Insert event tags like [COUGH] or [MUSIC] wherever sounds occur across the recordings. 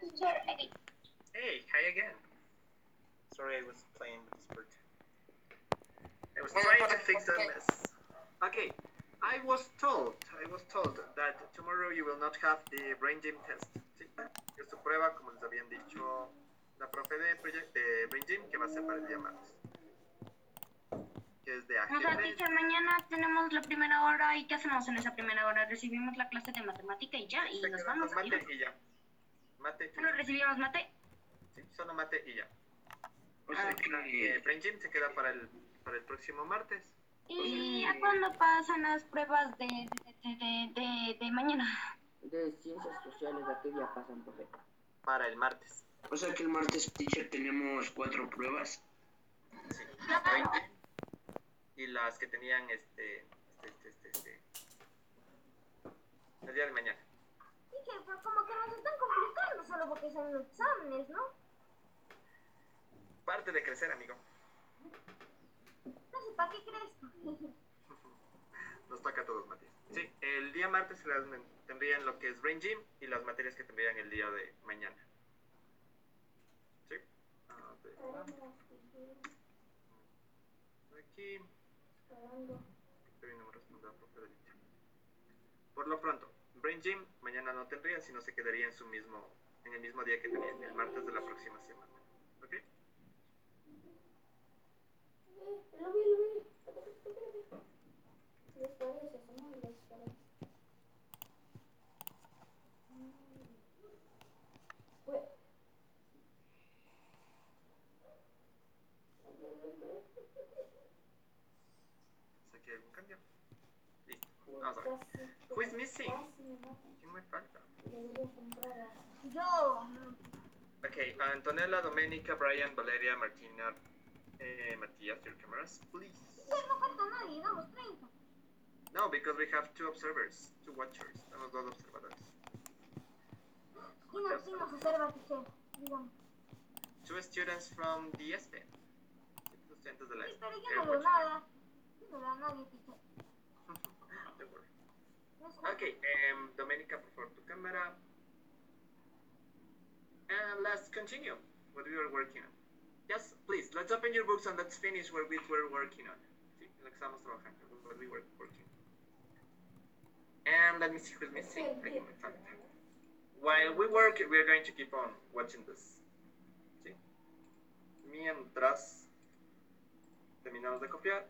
teacher. Okay. Hey, hi again. Sorry, I was playing with Discord. I was trying to fix that mess. Okay, I was told, I was told that tomorrow you will not have the brain gym test. ¿sí? Su prueba, como les habían dicho la profe de, de brain gym, que va a ser para el día martes. Que es de O sea, ajedrez. teacher, mañana tenemos la primera hora y ¿qué hacemos en esa primera hora? Recibimos la clase de matemática y ya, y Se nos vamos. adiós. mate y ya. Mate, Solo recibimos mate. sí, solo mate y ya. O sea Eh, que brain gym se queda para el, para el próximo martes. ¿Y a cuándo pasan las pruebas de, de, de, de, de mañana? De ciencias sociales, ¿a qué día pasan, profe? Para el martes. O sea que el martes, teacher, tenemos cuatro pruebas. Sí, 20. Y las que tenían este, este, este, este, este, el día de mañana. Pero como que nos están complicando solo porque son los exámenes, ¿no? Parte de crecer, amigo. No sé, ¿para qué crees? [LAUGHS] Nos toca a todos, Matías. Sí, el día martes las tendrían lo que es Brain Gym y las materias que tendrían el día de mañana. Sí. A ver, Aquí. Por lo pronto, Brain Gym mañana no tendrían, sino se quedaría en su mismo, en el mismo día que tenían, el martes de la próxima semana. ¿Ok? Who is missing? ¿Quién me falta? Yo. Ok, Antonella, Domenica, Brian, Valeria, Martina, eh, Matías, your cameras, please. No falta nadie, damos 30. No, because we have two observers, two watchers. Tenemos dos observadores. ¿Quién nos, quién nos observa, teacher? Dígame. Two students from the ESPE. Estudiantes de la Pero yo no veo nada. Yo no veo a nadie, teacher. [LAUGHS] Don't worry. No es justo. Okay, um, Domenica, por favor, tu cámara. And let's continue what we were working on. Yes, please, let's open your books and let's finish what we were working on. Sí, lo que estamos trabajando, what we were working. And let me see who's missing. Ahí me falta. While we work, we are going to keep on watching this. ¿Sí? Mientras terminamos de copiar,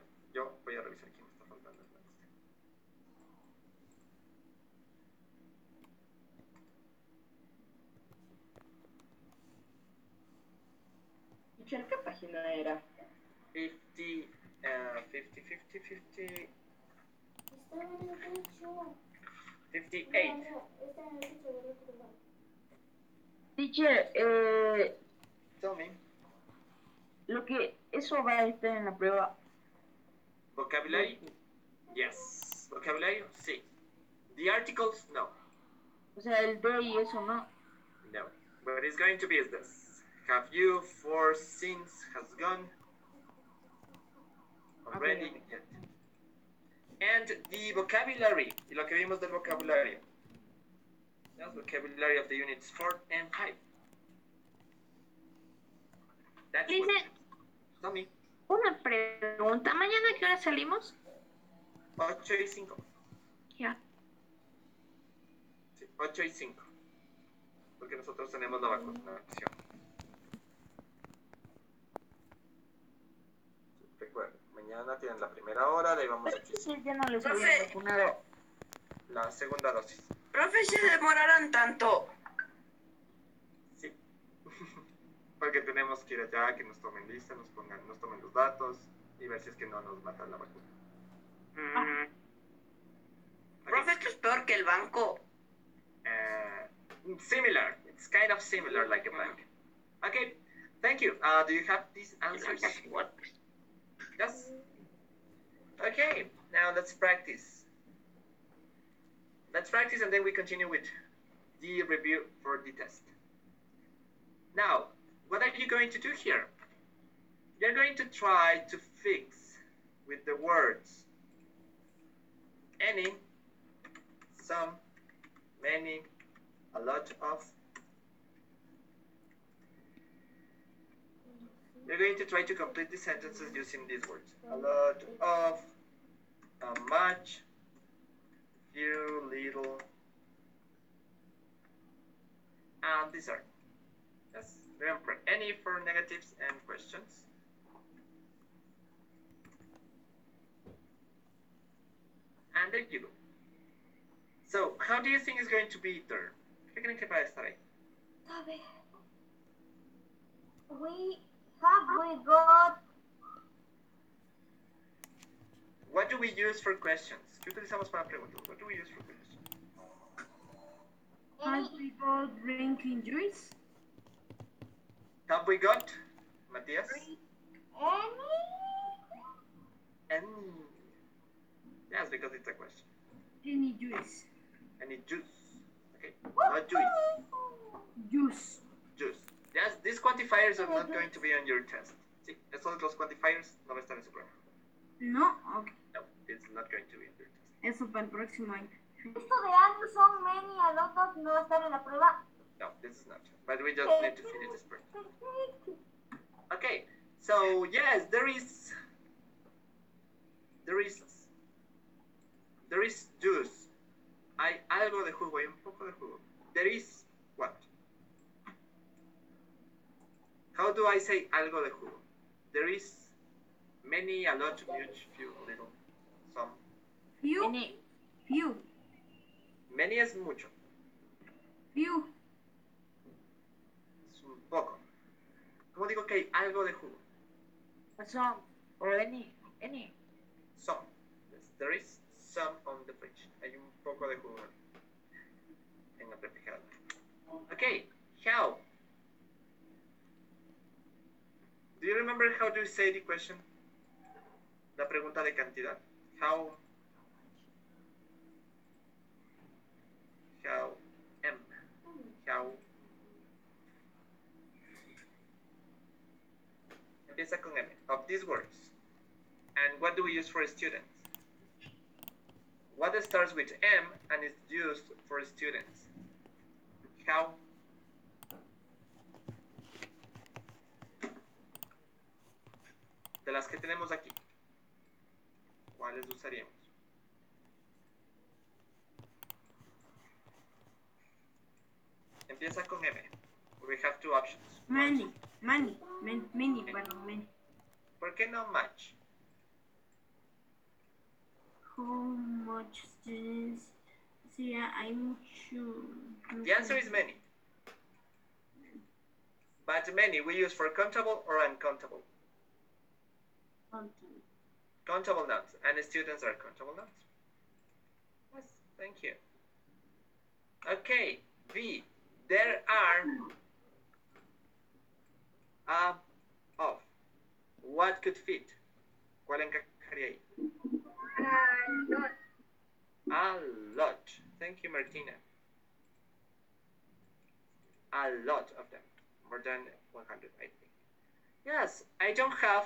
página era? 50, uh, 50, 50, 50, Está en el techo. 58. Está en el techo del otro lado. Teacher, eh, Tell me. lo que eso va a estar en la prueba. Vocabulary? Yes. Vocabulary? Sí. The articles? No. O sea, el de y eso, ¿no? No. What is going to be is this. Have you for since has gone already Okay. yet? And the vocabulary. Y lo que vimos del vocabulario. That's vocabulary of the units 4 and 5. That's what Dice- Tell me. Una pregunta. ¿Mañana a qué hora salimos? 8 y 5. Ya. Sí, 8 y 5. Porque nosotros tenemos la vacunación. Sí, Recuerden, mañana tienen la primera hora, de ahí vamos a Sí, ya no les Profe. vacunado. la segunda dosis. Profe, se demoraron tanto. Sí. [LAUGHS] Porque tenemos que ir allá, que nos tomen lista, nos pongan, nos tomen los datos y ver si es que no nos matan la vacuna. Mm. Ok. Profe, esto es peor que el banco. Uh, similar. It's kind of similar like a bank. Okay. Thank you. Uh, do you have these answers? Yes. Okay. Now let's practice. Let's practice and then we continue with the review for the test. Now, what are you going to do here? You're going to try to fix with the words any, some, many, a lot of, You're going to try to complete the sentences using these words. A lot of, a much, few, little, and these are. Yes, remember, any for negatives and questions. And there you go. So, how do you think it's going to be there? ¿Qué creen que va a estar ahí? We have we got What do we use for questions? ¿Qué utilizamos para preguntas? What do we use for questions? Have any we got drinking juice? Have we got, Matías? any Any? Yes, because it's a question. Any juice? Any juice? Okay, not juice, Juice. juice. Yes, these quantifiers are not going to be on your test. Sí, estos los quantifiers no van a estar en su prueba. No, ok. No, it's not going to be in your test. Eso para el próximo año. esto de any son many a lot of no va a estar en la prueba. No, this is not. But we just need to finish this part. Okay, so yes, there is, there is, there is juice. Hay algo de jugo, hay un poco de jugo. There is what? How do I say algo de jugo? There is many, a lot, much, few, little, some. Few. Any, Few. Many es mucho, Few. es un poco. ¿Cómo digo que hay algo de jugo? some, or any, any. Some. Yes, there is some on the fridge. Hay un poco de jugo en la refrigeradora. Remember how to say the question? La pregunta de cantidad. How? How? M. How? Empieza con M. Of these words. And what do we use for students? What starts with M and is used for students? How? De las que tenemos aquí, ¿cuáles usaríamos? Empieza con M. We have two options. Many. Many. Many. Many. Perdón, many. ¿Por qué no much? How much students? Sí, hay mucho. The answer is many. But many we use for countable or uncountable. Content. Countable nouns, and students are countable nouns. Yes, thank you. Okay, V. There are uh, of what could fit. ¿Cuál encajaría ahí? A lot. Thank you, Martina. A lot of them. More than 100, I think. Yes, I don't have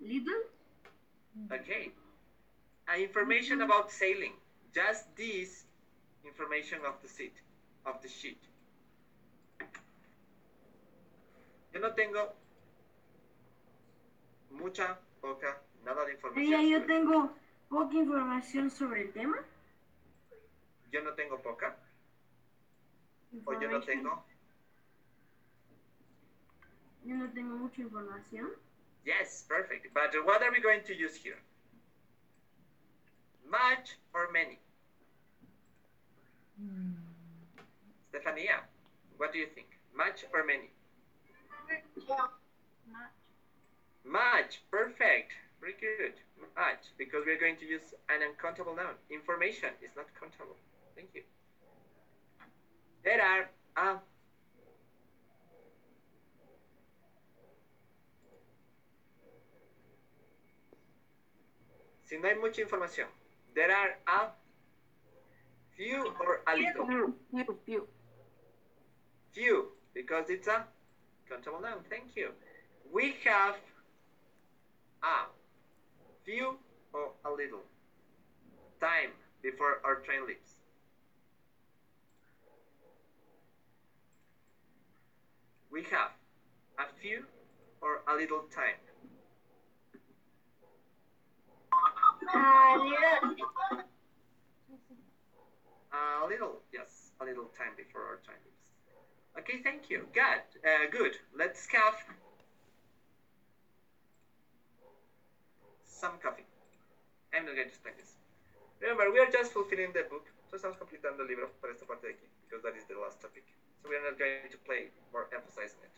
Little? Okay. Information about sailing. Just this information of the seat, of the sheet. Yo no tengo mucha, poca, nada de información. Ella, yo tengo poca información sobre el tema. Yo no tengo poca, o yo no tengo. Yo no tengo mucha información. Yes, perfect. But what are we going to use here? Much or many? Stefania, what do you think? Much or many? Much, Much, perfect, very good. Much, because we're going to use an uncountable noun. Information is not countable. Thank you. There are, uh, si no hay mucha información, there are a few or a little. Few, few. Few, because it's a countable noun. Thank you. We have a few or a little time before our train leaves. we have a few or a little time. A little. A little, yes, a little time before our time. Okay, thank you. Good. Uh, good. Let's have some coffee. I'm not going to explain this. Remember, we are just fulfilling the book. So estamos completando el libro para esta parte de aquí, because that is the last topic. So we are not going to play or emphasize on it.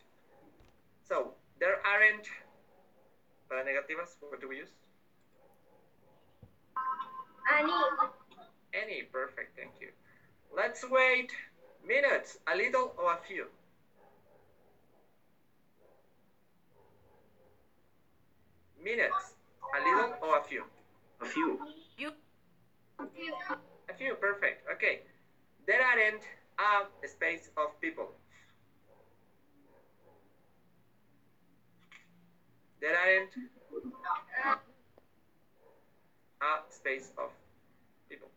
So, there aren't, para negativas, what do we use? Ani. Any, perfect, thank you. Let's wait minutes, a little or a few. Minutes, a little or a few. A few. You. A few, perfect. Okay. There aren't a space of people. There aren't a space of people.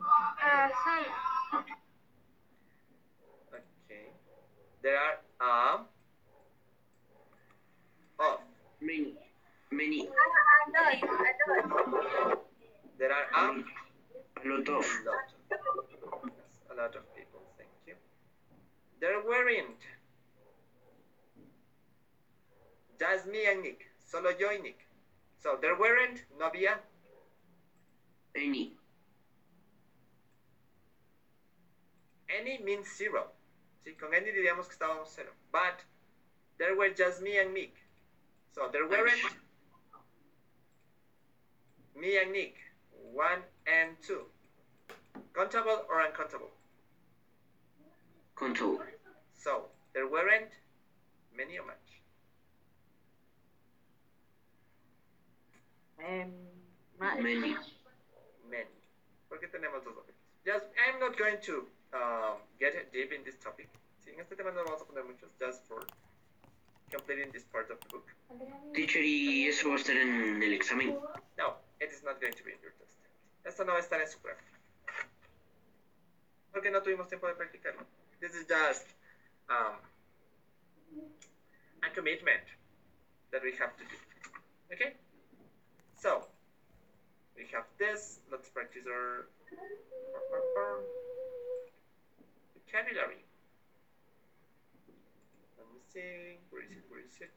Uh, some. Okay. There are a of. Many. Many. Lot. There are a A lot of. a lot of people. Thank you. There weren't. Just me and Nick. Solo yo y Nick. So there weren't, no había. Any. Any means zero. Sí, con any diríamos que estábamos cero. But there were just me and Nick. So there weren't me and Nick. One and two. Countable or uncountable? Control. So there weren't many of much. Em, ma- Many. Many. Porque tenemos dos objetos. Just, I'm not going to um, get deep in this topic. Sí, en este tema no vamos a poner muchos, just for completing this part of the book. Teacher, ¿y eso va a estar en el examen? No, it is not going to be in your test. Esto no va a estar en su prueba. Porque no tuvimos tiempo de practicarlo. This is just um, a commitment that we have to do. Okay? So, we have this. Let's practice our, vocabulary. Let me see. Where is it? Where is it?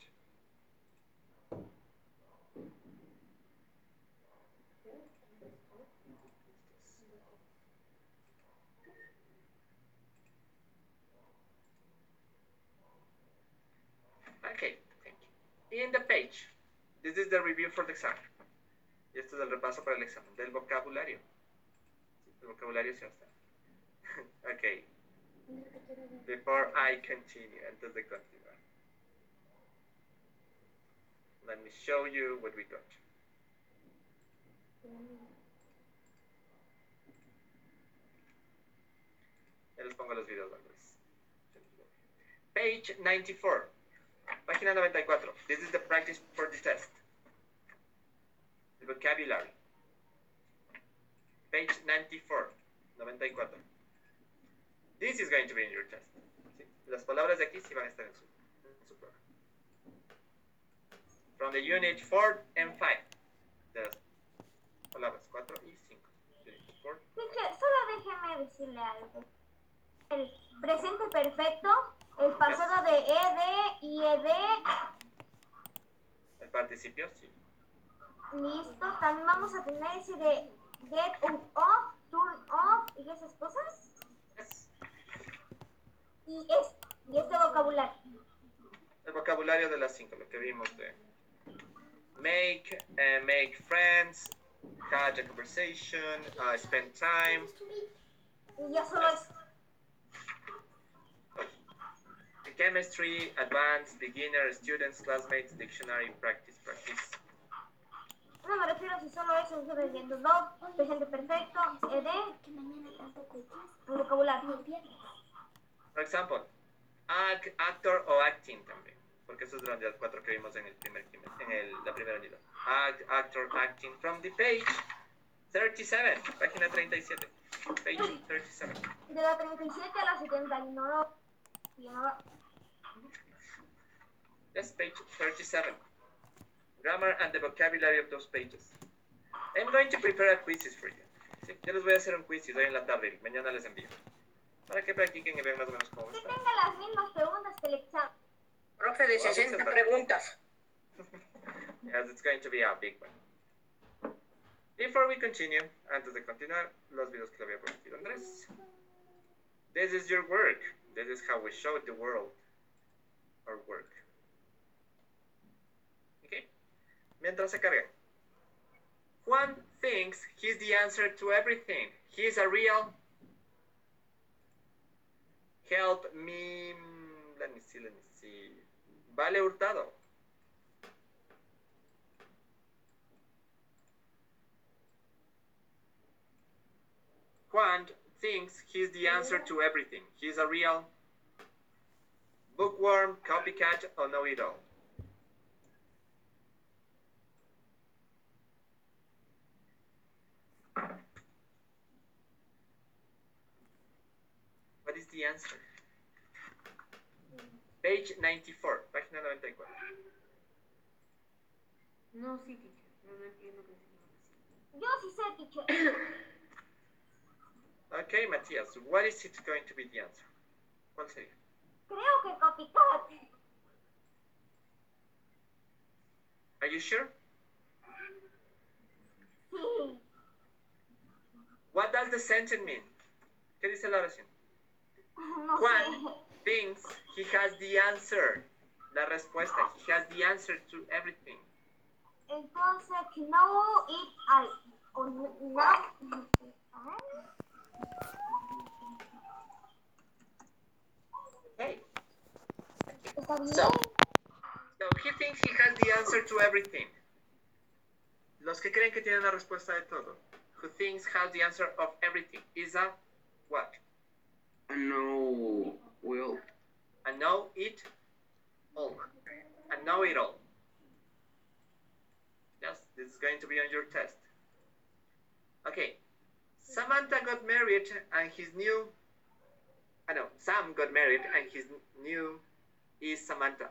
Okay, thank you. In the page, this is the review for the exam. Y esto es el repaso para el examen del vocabulario. El vocabulario sí está. [LAUGHS] okay. Before I continue, antes de continuar. Let me show you what we got. Ya les pongo los videos antes. Page 94. Página 94. This is the practice for the test. The vocabulary. Page 94. 94. This is going to be in your test. ¿sí? Las palabras de aquí sí van a estar en su, en su prueba. From the unit 4 and 5. De las palabras 4 y 5. Unit 4. Teacher, solo déjeme decirle algo. El presente perfecto, el pasado de ed y ed, El participio, sí. Listo. También vamos a tener ese de get off, turn off y esas cosas. Y, es, y este vocabulario. El vocabulario de las 5, lo que vimos de make, eh, make friends, catch a conversation, uh, spend time, Y ya solo es. chemistry, advanced, beginner, students, classmates, dictionary, practice, practice. No me refiero si solo eso, estoy diciendo dog, presente perfecto, ed, el vocabulario. For example, act, actor o acting también, porque eso es de las cuatro que vimos en el primer en el, la primera unidad. Act, actor, acting, from the page 37, página 37, page 37. De la 37 a la 71. Y yo no- That's page 37. Grammar and the vocabulary of those pages. I'm going to prepare a quizzes for you. Sí, yo les voy a hacer un quiz hoy en la tarde y mañana les envío. Para que practiquen y vean más o menos cómo que están. tenga las mismas preguntas que el examen. Profe, de 60 preguntas. [LAUGHS] Yes, it's going to be a big one. Before we continue, antes de continuar, los videos que le había prometido Andrés. This is your work. This is how we show the world our work. Okay? Mientras se carga. Juan thinks he's the answer to everything. He's a real. Help me. Let me see, let me see. Vale Hurtado. Juan thinks he's the answer to everything. He's a real bookworm, copycat, or know-it-all. What is the answer? Page 94, página 94. No, sí, teacher. No, no entiendo qué significa. Yo sí sé, teacher. [COUGHS] Okay, Matías, what is it going to be the answer? ¿Cuál sería? Creo que copycat. Are you sure? Sí. What does the sentence mean? ¿Qué dice la oración? No [LAUGHS] Juan thinks he has the answer. La respuesta. He has the answer to everything. Entonces, no it al. O no. no- Hey. So. So he thinks he has the answer to everything. Los que creen que tienen la respuesta de todo. Who thinks has the answer of everything is a what? I know. Well, A know it all. A know it all. Yes, this is going to be on your test. Okay. Samantha got married and his new I know, Sam got married and his new is Samantha.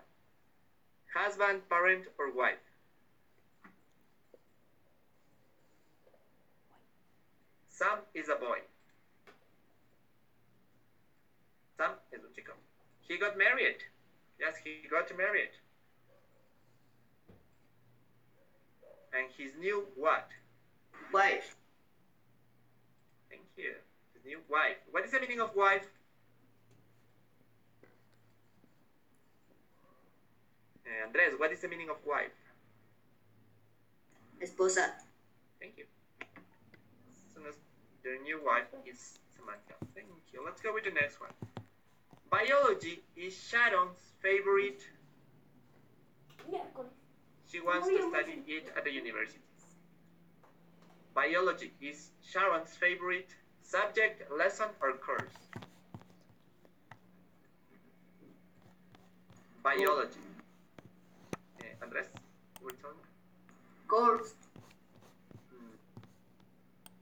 Husband, parent, or wife? Sam is a boy. Un chico. He got married. Yes, he got married. And his new what? Wife. Thank you. His new wife. What is the meaning of wife? Eh, Andres, what is the meaning of wife? Esposa. Thank you. So their new wife is Samantha. Thank you. Let's go with the next one. Biology is Sharon's favorite. She wants to study it at the university. Biology is Sharon's favorite subject, lesson, or course. Biology. Eh, Andres, you were telling me? Course.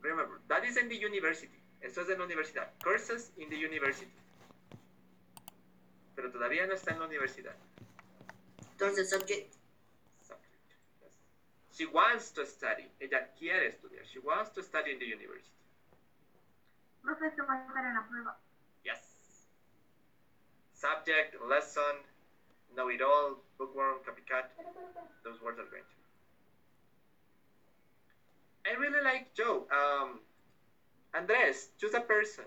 Remember, that is in the university. Esto es en la universidad. Courses in the university. Pero todavía no está en la universidad. Entonces, subject. Subject. Yes. She wants to study. Ella quiere estudiar. She wants to study in the university. Profe, esto va a estar en la prueba. Yes. Subject, lesson, know it all, bookworm, copycat. Those words are going to. I really like Joe. Um, Andres, choose a person.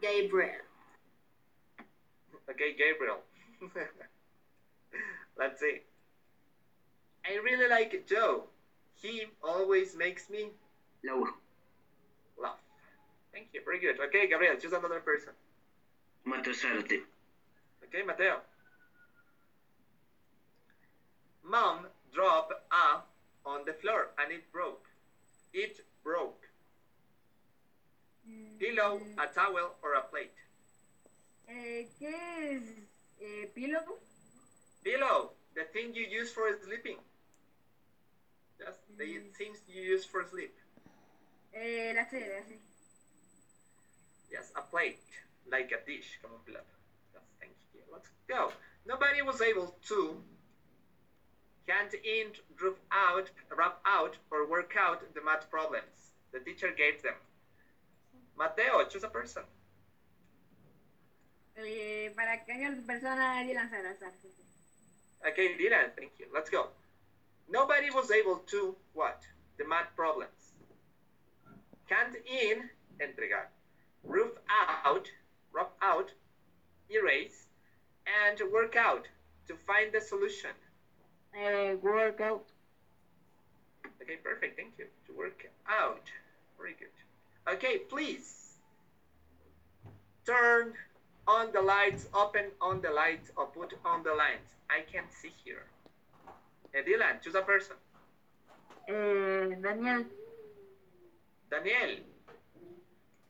Gabriel. Okay, Gabriel. [LAUGHS] Let's see. I really like Joe. He always makes me Laura. laugh. Thank you. Very good. Okay, Gabriel, choose another person. Mateo Zárate. Okay, Mateo. Mom dropped a on the floor and it broke. It broke. Mm. Pillow, a towel, or a plate. Eh, ¿Qué es? Eh, ¿Pillow? Pillow, the thing you use for sleeping. Just the things you use for sleep. Eh, la la C. Yes, a plate. like a dish, como un plato. Yes, thank you. Let's go. Nobody was able to hand in, rub out, rub out, or work out the math problems the teacher gave them. Mateo, choose a person. Eh, para que haya persona Dylan Salazar. sí, sí. Okay, Dylan, thank you. Let's go. Nobody was able to what? The math problems. Hand in, entregar. Roof out, rub out, erase, and work out to find the solution. Work out. Okay, perfect. Thank you. To work out. Very good. Okay, please turn on the lights, open on the lights, or put on the lines. I can't see here. Eh, Dylan, choose a person. Eh, Daniel. Daniel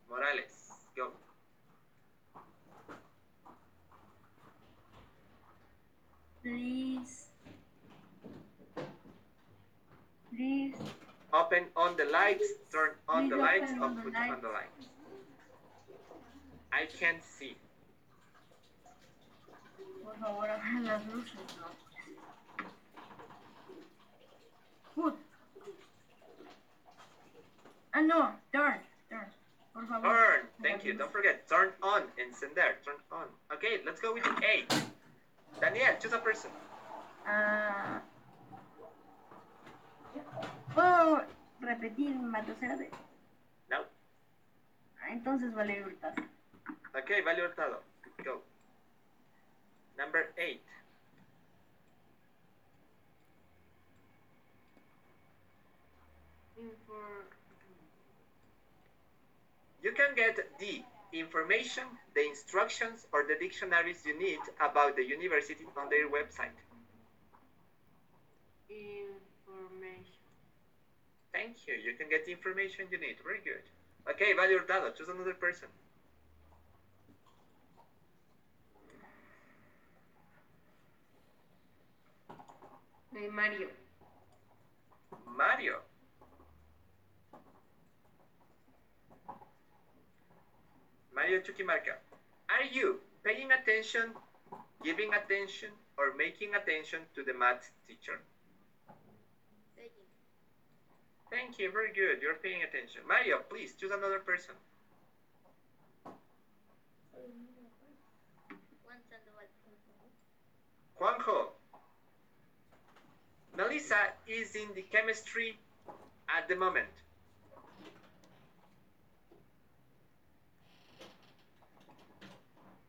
Morales, go. Please. Please. Open on the lights, turn on the lights, or put on the lights. I can't see. Por favor, abran las luces, ¿no? Put. Ah, no. Turn. Turn. Por favor. Turn. Thank you. Don't forget. Turn on. Encender. Turn on. Okay, let's go with eight. Daniel, choose a person. Ah, ¿Puedo repetir Matosera de? No. Ah, Entonces vale Hurtado. Okay, Vale Hurtado. Go. Number eight. You can get the information, the instructions, or the dictionaries you need about the university on their website. Information. Thank you. You can get the information you need. Very good. Okay, Vale Hurtado, choose another person. Mario. Mario. Mario Chuquimarca. Are you paying attention, giving attention, or making attention to the math teacher? Thank you. Thank you, very good. You're paying attention. Mario, please choose another person. Juanjo. Melissa is in the chemistry at the moment.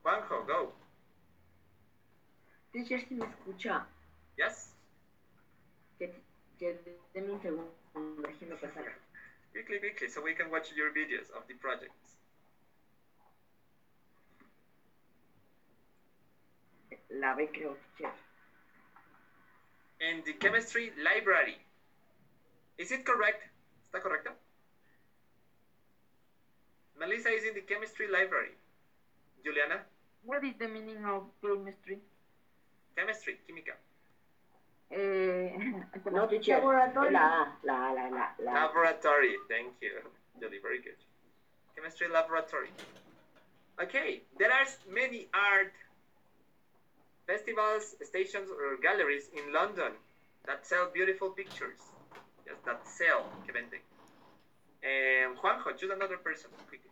Juanjo, go. teacher, si me escucha. Yes? Que, que deme un segundo. Déjeme pasar. Quickly, quickly, so we can watch your videos of the projects. La ve, creo, teacher. In the chemistry library. Is it correct? ¿Está correcto? Melissa is in the chemistry library. Juliana? What is the meaning of chemistry? Chemistry, química. Eh, [LAUGHS] No, teacher. Laboratory. La, la, la, la, la. Laboratory, thank you. Julie, very good. Chemistry laboratory. Okay, there are many art festivals, stations, or galleries in London that sell beautiful pictures. Yes, that sell, que venden. And Juanjo, choose another person. quickly.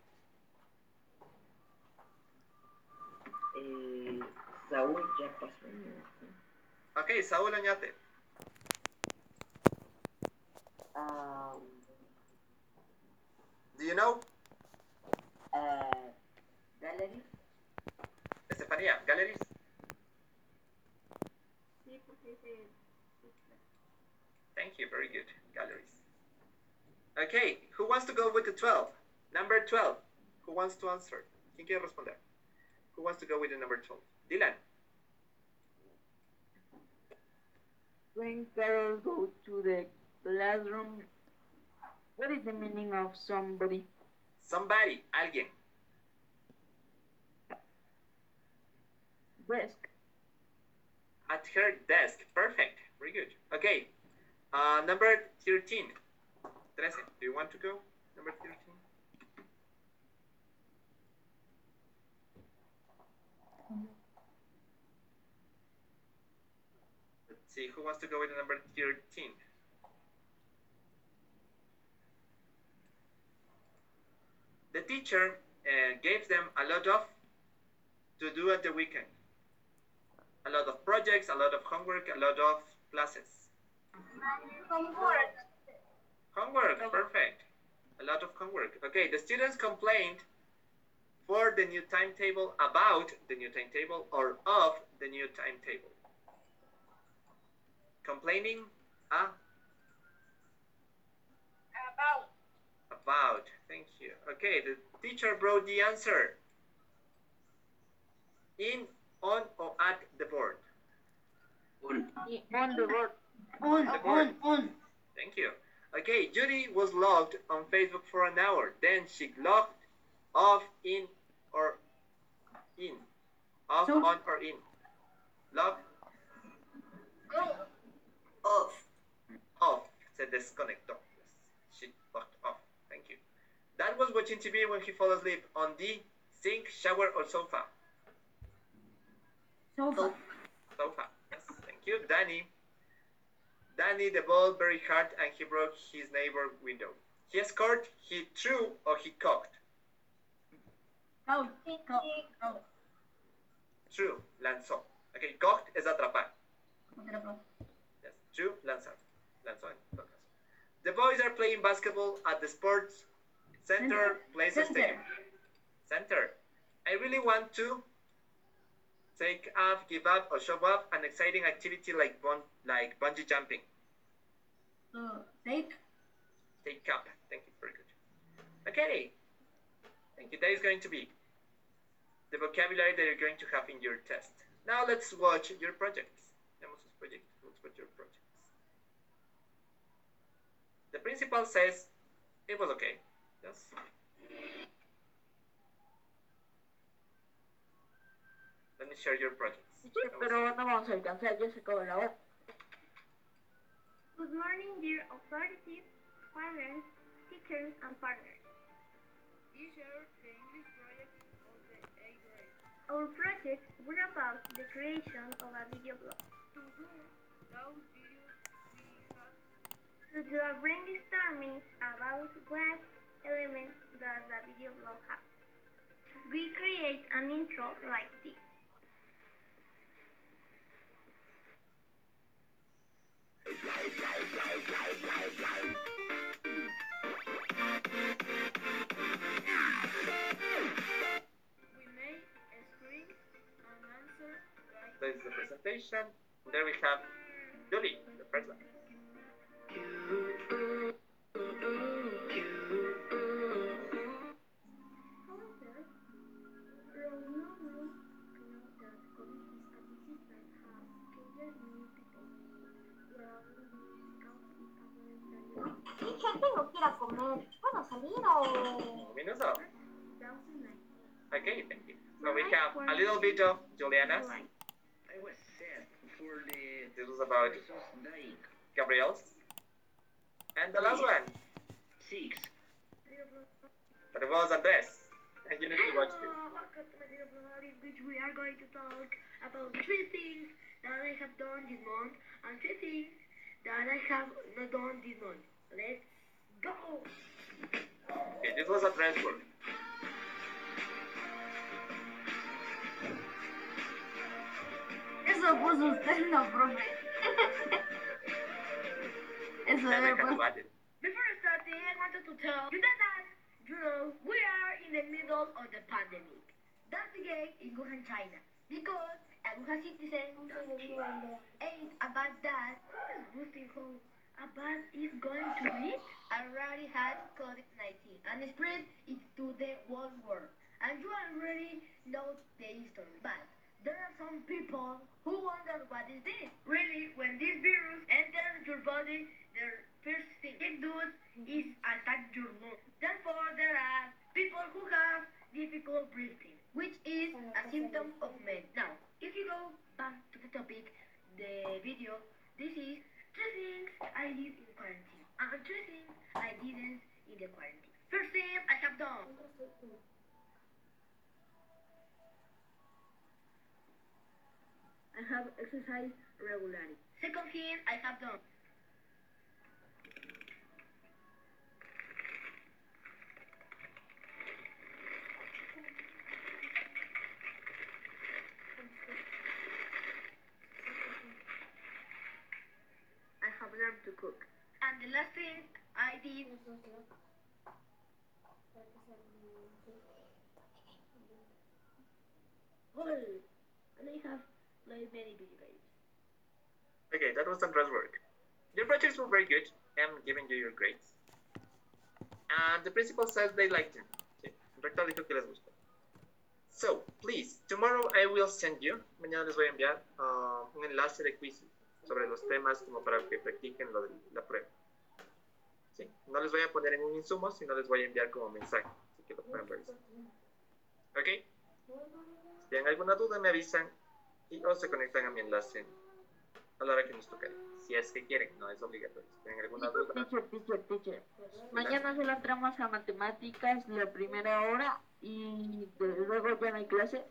eh, Saúl ya pasó. Okay, Saúl Añate. Um, Do you know? uh, gallery. Estefanía, galleries. Sí, porque dice. Thank you, very good. Galleries. Okay, who wants to go with the 12? Number 12. Who wants to answer? ¿Quién quiere responder? Who wants to go with the number 12? Dylan. When Carol goes to the classroom, what is the meaning of somebody? Somebody, alguien. Desk. At her desk. Perfect. Very good. Okay. Uh, number 13. 13. Do you want to go? Number 13. Let's see who wants to go with number 13. The teacher uh, gave them a lot of to do at the weekend. A lot of projects, a lot of homework, a lot of classes. Homework. Homework, perfect. A lot of homework. Okay, the students complained for the new timetable, about the new timetable, or of the new timetable. Complaining ah, About. about. Thank you. Okay, the teacher brought the answer in, on, or at the board. Un, On the board. On, The board. un, un. Thank you. Okay, Judy was logged on Facebook for an hour. Then she logged off in or in. Off, So- on, or in. Log Off. off. Se desconectó. Yes, She logged off. Thank you. That was watching TV when he fell asleep on the sink, shower, or sofa. Sofa. Sofa. Yes, thank you. Danny. Danny the ball very hard and he broke his neighbor window. He scored, he threw, or he cocked. Out. Out. Out. True, lanzó. Okay, cocked es atrapar. Yes, true, lanzar. Lanzó en todo caso. The boys are playing basketball at the sports center, Center. place Center. stadium. Center. I really want to take up, give up, or show up an exciting activity like bun- like bungee jumping. So, take. Take up. Thank you. Very good. Okay. Thank you. That is going to be the vocabulary that you're going to have in your test. Now let's watch your projects. Veamos sus proyectos. Let's watch your projects. The principal says it was okay. Yes. Let me share your projects. Pero no vamos a alcanzar, ya se acabó la hora. Good morning, dear authorities, parents, teachers, and partners. Teacher, the English project of the 8th grade. Our project was about the creation of a video blog. To do those videos, we have To do a brainstorming about what elements does a video blog have. We create an intro like this. This is the presentation. There we have Julie, the first ir a comer. ¿Puedo salir o...? Minuto. Okay, thank you. So we have a little bit of Juliana's. I was sad for the This was about persons. Gabriel's. And the last one, Six. but it was Andres. And you need to watch this. Ah, Welcome to my video blog in which we are going to talk about three things that I have done this month and three things that I have not done this month. Let's go! Okay, this was a transfer. Eso puso usted, no, profe. [LAUGHS] Eso Then I debe can puesto. watch it. Before starting, I wanted to tell you that, you know, we are in the middle of the pandemic. That began in Wuhan, China. Because a Wuhan citizen ain't about that. Boosting home. About is going to be already had COVID-19 and spread it to the whole world. And you already know the history. But there are some people who wonder what is this? Really, when this virus enters your body, the first thing it does is attack your lungs. Therefore, there are people who have difficult breathing, which is a symptom of med. Now, if you go back to the topic, the video, this is three things I did in quarantine, uh, and three things I didn't in the quarantine. First thing I have done. I have exercised regularly. Second thing I have done. To cook. And the last thing I did and I have played many video games. Okay, that was Sandra's work. Your projects were very good. I'm giving you your grades. And the principal says they liked them. So, please, tomorrow I will send you, mañana les voy a enviar uh, un enlace de quiz sobre los temas como para que practiquen lo de la prueba. Sí, no les voy a poner en un insumo, sino les voy a enviar como mensaje, así que lo pueden revisar. ¿Ok? Si tienen alguna duda me avisan y o se conectan a mi enlace a la hora que nos toque. Si es que quieren, no es obligatorio. Si tienen alguna duda, Teacher, teacher, teacher. Mañana solo entramos a matemáticas la primera hora y luego ya no hay clases.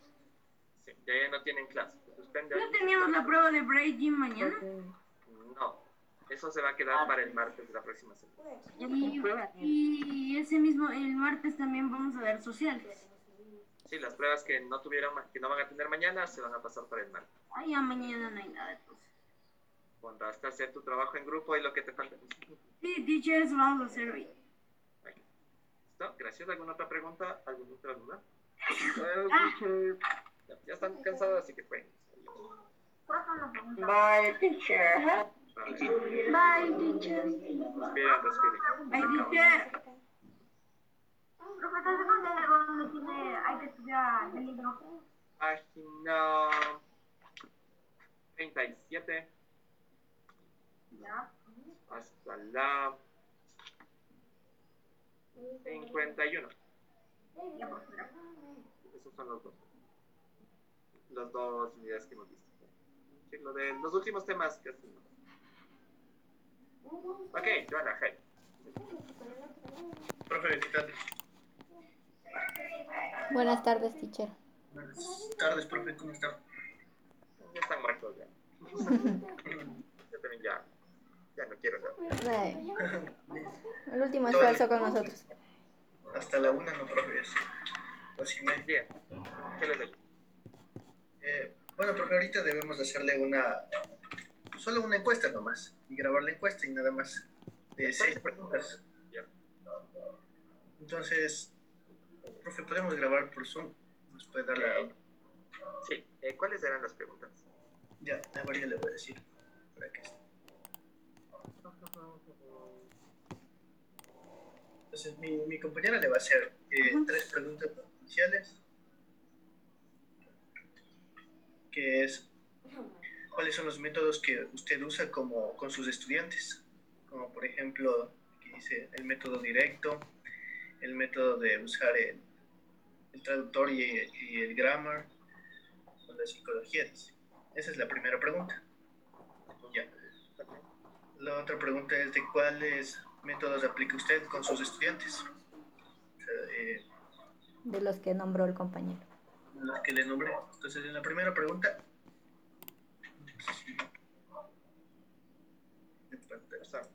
sí, ya, no tienen clase. Suspende. ¿No teníamos la prueba de Breaking mañana? No, eso se va a quedar para el martes de la próxima semana. Puede. Y ese mismo, el martes también vamos a ver sociales. Sí, las pruebas que no tuvieron, que no van a tener mañana, se van a pasar para el martes. Ay, ya mañana no hay nada. Entonces. Pondrás a hacer tu trabajo en grupo y lo que te falta. Sí, teacher, eso vamos a hacer hoy. ¿Listo? Gracias. ¿Alguna otra pregunta? ¿Alguna otra duda? [LAUGHS] Teacher. Ya, ya están cansados, así que pueden. Bye, teacher. Bye, teacher. Bye, teacher. Profesor, ¿dónde, dónde tiene, hay que estudiar el libro? Página 37 Ya. hasta la 51. Ya, profesor. Esos son los dos. Las dos unidades que hemos visto. Sí, lo de los últimos temas que hacemos. Ok, Joana, hey. Profe. Buenas tardes, teacher. Buenas tardes, profe, ¿cómo está? Ya están muertos ya. [LAUGHS] Yo también ya. Ya no quiero nada. Ay, [LAUGHS] el último esfuerzo con nosotros. Hasta la una, no, profe, y media. Bien. ¿Qué les doy? Eh, bueno, profe, ahorita debemos de hacerle una, solo una encuesta nomás, y grabar la encuesta y nada más, de seis preguntas. Ya. Entonces, profe, podemos grabar por Zoom, nos puede dar la... Sí. eh, ¿Cuáles eran las preguntas? Ya, a María le voy a decir, para que Entonces, mi, mi compañera le va a hacer eh, tres preguntas iniciales, que es, ¿cuáles son los métodos que usted usa como, con sus estudiantes? Como por ejemplo, aquí dice el método directo, el método de usar el, el traductor y, el grammar, con la psicología. dice. Esa es la primera pregunta. Ya. La otra pregunta es de cuáles métodos aplica usted con sus estudiantes. O eh, De los que nombró el compañero. Los que le nombré. Entonces, en la primera pregunta.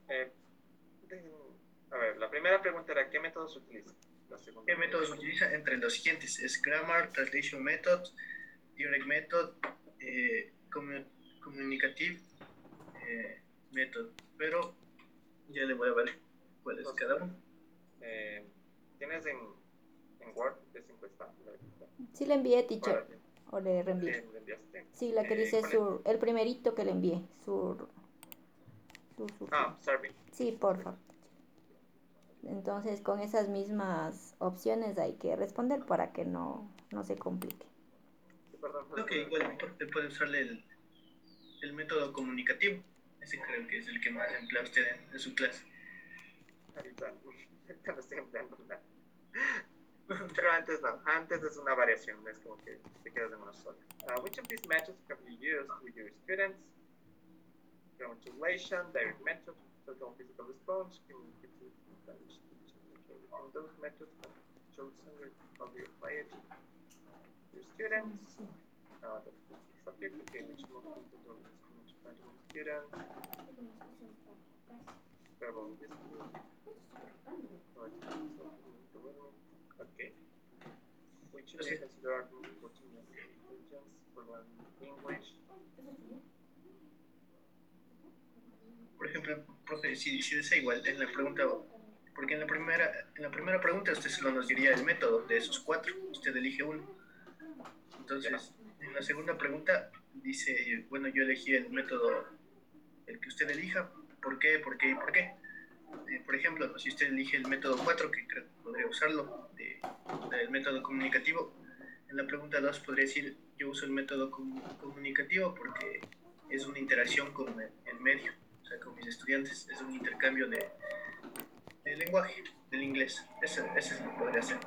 Eh, a ver, la primera pregunta era ¿qué métodos utiliza? La segunda. ¿Qué métodos utiliza? Entre los siguientes: es Grammar, Translation Method, Direct Method, eh, commu- Communicative eh, Method. Pero ya le voy a ver cuál es cada uno. Eh, ¿Tienes en, en Word encuesta? Sí le envié, teacher. O le ¿le- reenvié. Sí, la que Eh, dice sur. El primerito que le envié. Sur. sur, sur, Ah, sur. sorry. Sí, por favor. Entonces, con esas mismas opciones hay que responder para que no, no se complique. Creo que igual usted puede usarle el, el método comunicativo. Ese creo que es el que más emplea usted en, en su clase. Ahorita, ahorita no estoy empleando nada. [LAUGHS] Pero antes no, antes es una variación, es como que te quedas en una sola. Uh, which of these methods have you used with your students? Translation, direct method, total physical response, communicative. Okay, and those methods have chosen your, of your to your students. uh, the subject, okay, which most people don't understand students. Verbal Okay. Which do you consider are the important intelligence for learning English? Por ejemplo, profe, si, si desea igual en la pregunta, porque en la primera, en la primera pregunta usted solo nos diría el método de esos cuatro, usted elige uno. Entonces, en la segunda pregunta dice, bueno, yo elegí el método, el que usted elija, ¿por qué, por qué y por qué? Eh, por ejemplo, si usted elige el método 4, que creo que podría usarlo, de, del método comunicativo, en la pregunta 2 podría decir, yo uso el método com- comunicativo porque es una interacción con el, el medio, o sea, con mis estudiantes, es un intercambio de, de lenguaje, del inglés. Eso, eso es lo que podría hacer.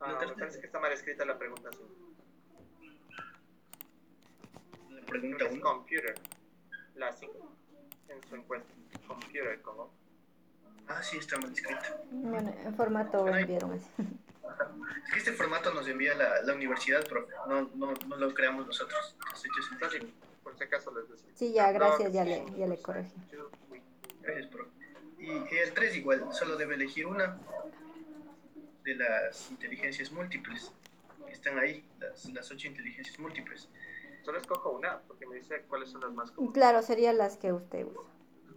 Ah, me parece que está mal escrita la pregunta 5. La pregunta Es 1. computer. La 5. En su encuesta. Computer, como. Ah, sí, está mal escrita. Bueno, en formato Ay. enviaron así. Es que este formato nos envía la, la universidad, profe. No, no, no lo creamos nosotros. Entonces, por si acaso les decía. Sí, ya, gracias, ya le, ya le corregí. Gracias, profe. Y el 3 igual, solo debe elegir una de las inteligencias múltiples que están ahí, las, las ocho inteligencias múltiples. Solo escojo una, porque me dice cuáles son las más comunes. Claro, serían las que usted usa.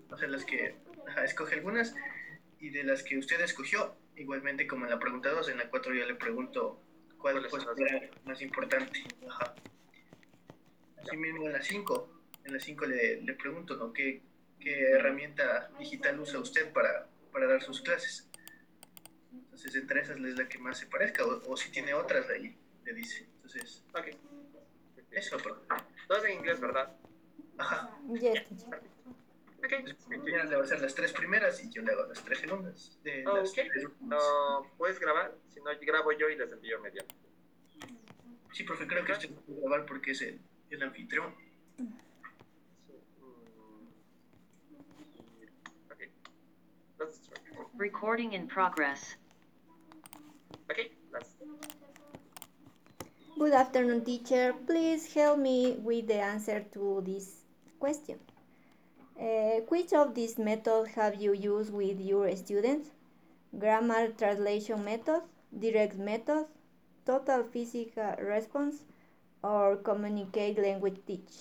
O sea, las que ajá, escoge algunas y de las que usted escogió, igualmente como en la pregunta 2, en la 4 yo le pregunto cuál ¿Cuáles pues, era más importante. Ajá. Así mismo en la 5, en la 5 le, le pregunto, ¿no? ¿Qué, ¿Qué herramienta digital usa usted para, para dar sus clases? Entonces, entre esas es la que más se parezca, o, o si tiene otras ahí, le dice. Entonces, Ok. Eso. Todas en inglés, ¿verdad? Ajá. Yes, teacher. Ok. Hacer las tres primeras y yo le hago las tres segundas. De Oh, las ok. tres. No, ¿Puedes grabar? Si no, grabo yo y les envío mediante. Sí, profe, creo que usted puede grabar porque es el, el anfitrión. Mm, Ok. Let's start. Recording in progress. Ok, let's. Good afternoon, teacher. Please help me with the answer to this question. Uh, which of these methods have you used with your students? Grammar translation method, direct method, total physical response, or communicate language teach?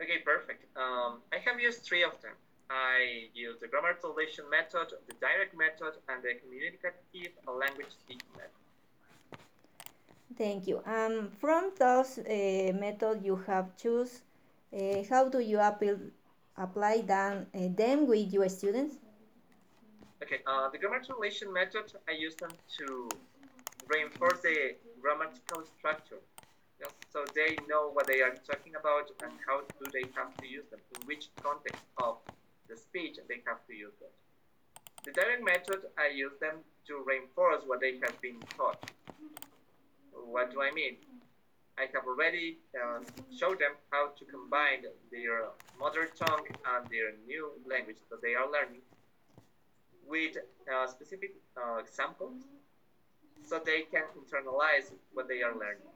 Okay, perfect. Um, I have used three of them. I used the grammar translation method, the direct method, and the communicative language teaching method. Thank you. Um, from those uh, methods you have choose, uh, how do you apply, apply them, uh, them with your students? Okay, uh, the grammar translation method, I use them to reinforce the grammatical structure. Yes, so they know what they are talking about and how do they have to use them, in which context of the speech they have to use them. The direct method, I use them to reinforce what they have been taught. What do I mean? I have already uh, showed them how to combine their mother tongue and their new language that they are learning with uh, specific uh, examples so they can internalize what they are learning.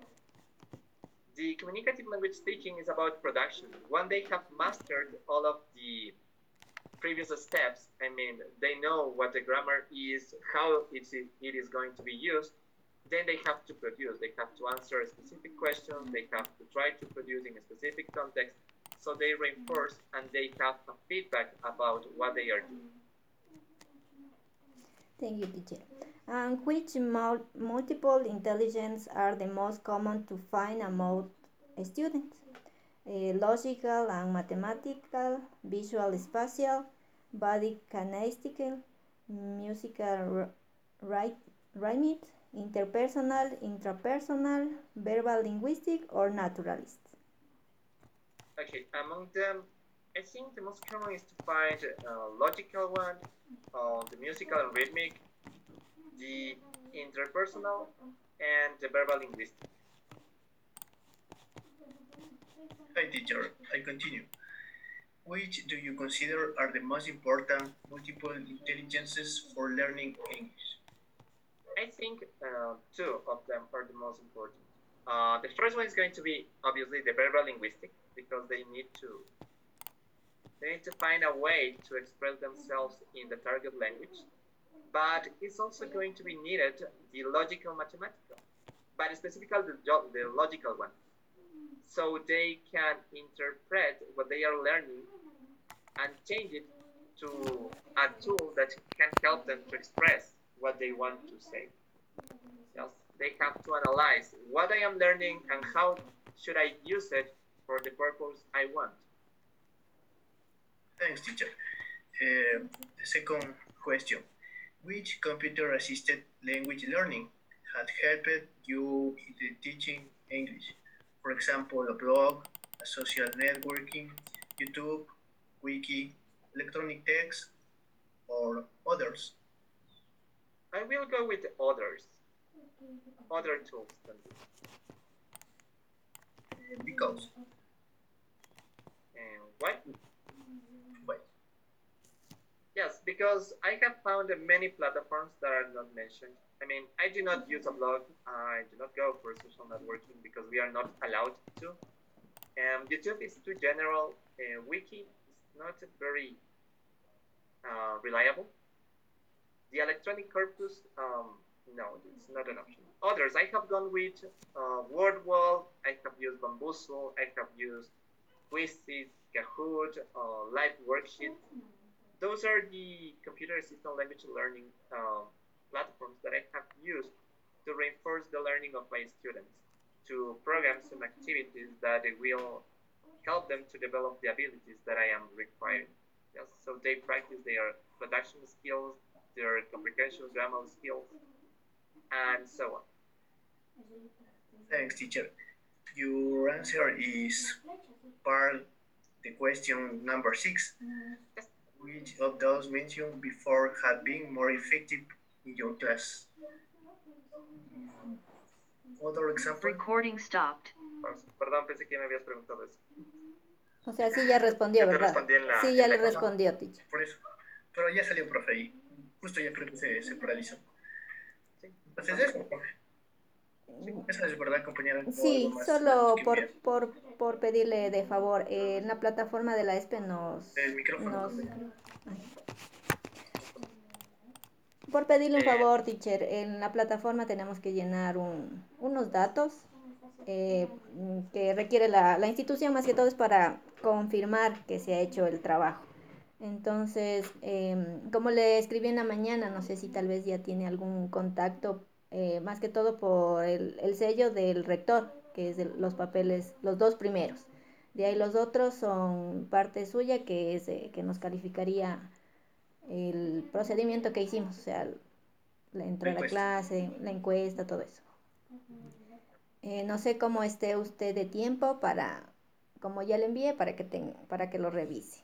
The communicative language teaching is about production. When they have mastered all of the previous steps, I mean, they know what the grammar is, how it is going to be used, then they have to produce. They have to answer a specific question. They have to try to produce in a specific context. So they reinforce and they have a feedback about what they are doing. Thank you, teacher. And which mul- multiple intelligence are the most common to find among students? Uh, logical and mathematical, visual spatial, body kinesthetic, musical right, rhythmic, interpersonal, intrapersonal, verbal linguistic, or naturalist? Okay, among them, I think the most common is to find uh, logical one, uh, the musical and rhythmic, the interpersonal, and the verbal linguistic. Hi, teacher. I continue. Which do you consider are the most important multiple intelligences for learning English? I think uh, two of them are the most important. Uh, the first one is going to be obviously the verbal linguistic because they need to they need to find a way to express themselves in the target language. But it's also going to be needed the logical mathematical, but specifically the, the logical one. So they can interpret what they are learning and change it to a tool that can help them to express what they want to say. Yes, they have to analyze what I am learning and how should I use it for the purpose I want. Thanks, teacher. Uh, second question. Which computer-assisted language learning has helped you in the teaching English? For example, a blog, a social networking, YouTube, wiki, electronic text, or others? I will go with others. Other tools than this. Because? And why? Why? Yes, because I have found many platforms that are not mentioned. I mean, I do not use a blog. I do not go for social networking because we are not allowed to. And YouTube is too general. Uh, Wiki is not very uh, reliable. The electronic corpus, um, no, it's not an option. Others, I have gone with uh, WordWall, I have used Baamboozle, I have used Quizizz, Kahoot, uh, Live Worksheet. Those are the computer assisted language learning uh, platforms that I have used to reinforce the learning of my students, to program some activities that will help them to develop the abilities that I am requiring. Yes, so they practice their production skills, their comprehension grammar skills, and so on. Thanks, teacher. Your answer is part the question number six. Which of those mentioned before had been more effective in your class? Other example? Recording stopped. Perdón, pensé que me habías preguntado eso. O sea, sí ya respondió, Yo ¿verdad? respondí en la- Sí, ya le respondió, teacher. Por eso. Pero ya salió, profe, ahí. Justo ya creo que se, se paralizó. Entonces eso, profe. Esa es verdad, compañera. ¿O Sí, solo por, por, por pedirle de favor, eh, en la plataforma de la ESPE nos... El micrófono. nos-. Por pedirle un Eh. favor, teacher, en la plataforma tenemos que llenar un- unos datos eh, mm, que requiere la, la institución, más que todo es para confirmar que se ha hecho el trabajo. Entonces, em, como le escribí en la mañana, no sé si tal vez ya tiene algún contacto, eh, más que todo por el, el sello del rector, que es de los papeles, los dos primeros. De ahí los otros son parte suya, que es eh, que nos calificaría el procedimiento que hicimos, o sea, la entrada a clase, la encuesta, todo eso. Eh, no sé cómo esté usted de tiempo para, como ya le envié, para que, ten- para que lo revise.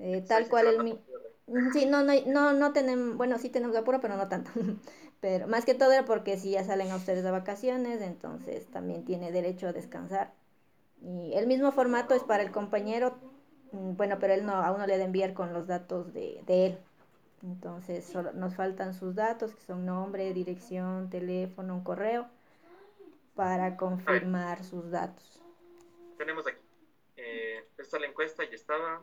Eh, tal Sí, cual el mi- Sí, no, no, no, no tenemos, bueno, sí tenemos apuro, pero no tanto. [LAUGHS] Pero más que todo era porque si ya salen a ustedes de vacaciones, entonces también tiene derecho a descansar. Y el mismo formato es para el compañero, mm, bueno, pero él no, aún no le da enviar con los datos de, de él. Entonces solo nos faltan sus datos, que son nombre, dirección, teléfono, un correo, para confirmar sus datos. Tenemos aquí. Eh, esta es la encuesta, ya estaba.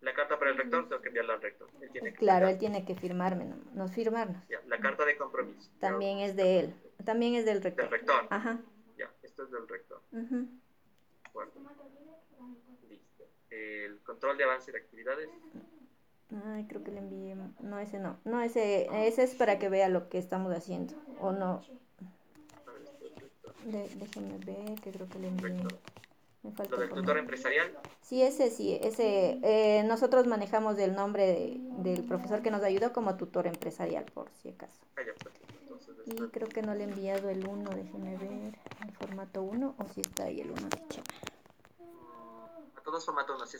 La carta para el rector, tengo que enviarla al rector. Él tiene que Claro, él tiene que firmarme, no- nos firmarnos. Ya, la carta de compromiso. También es de él, también es del Del rector. rector. Ajá. Ya, esto es del rector. ujú. Bueno. Listo. El control de avance de actividades. Ay, creo que le envié. No, ese no. No, ese, ese es para que vea lo que estamos haciendo. O no. Ver, es rector. De, déjenme ver, que creo que le envié. Rector. Me falta Lo del tutor empresarial. Sí, ese sí. Ese, eh, nosotros manejamos el nombre de- del profesor que nos ayudó como tutor empresarial, por si acaso. Ah, ya. Entonces, Y creo que no le he enviado el 1, déjenme ver. El formato 1, o si está ahí el 1 de Chema. a todos formatos, no sé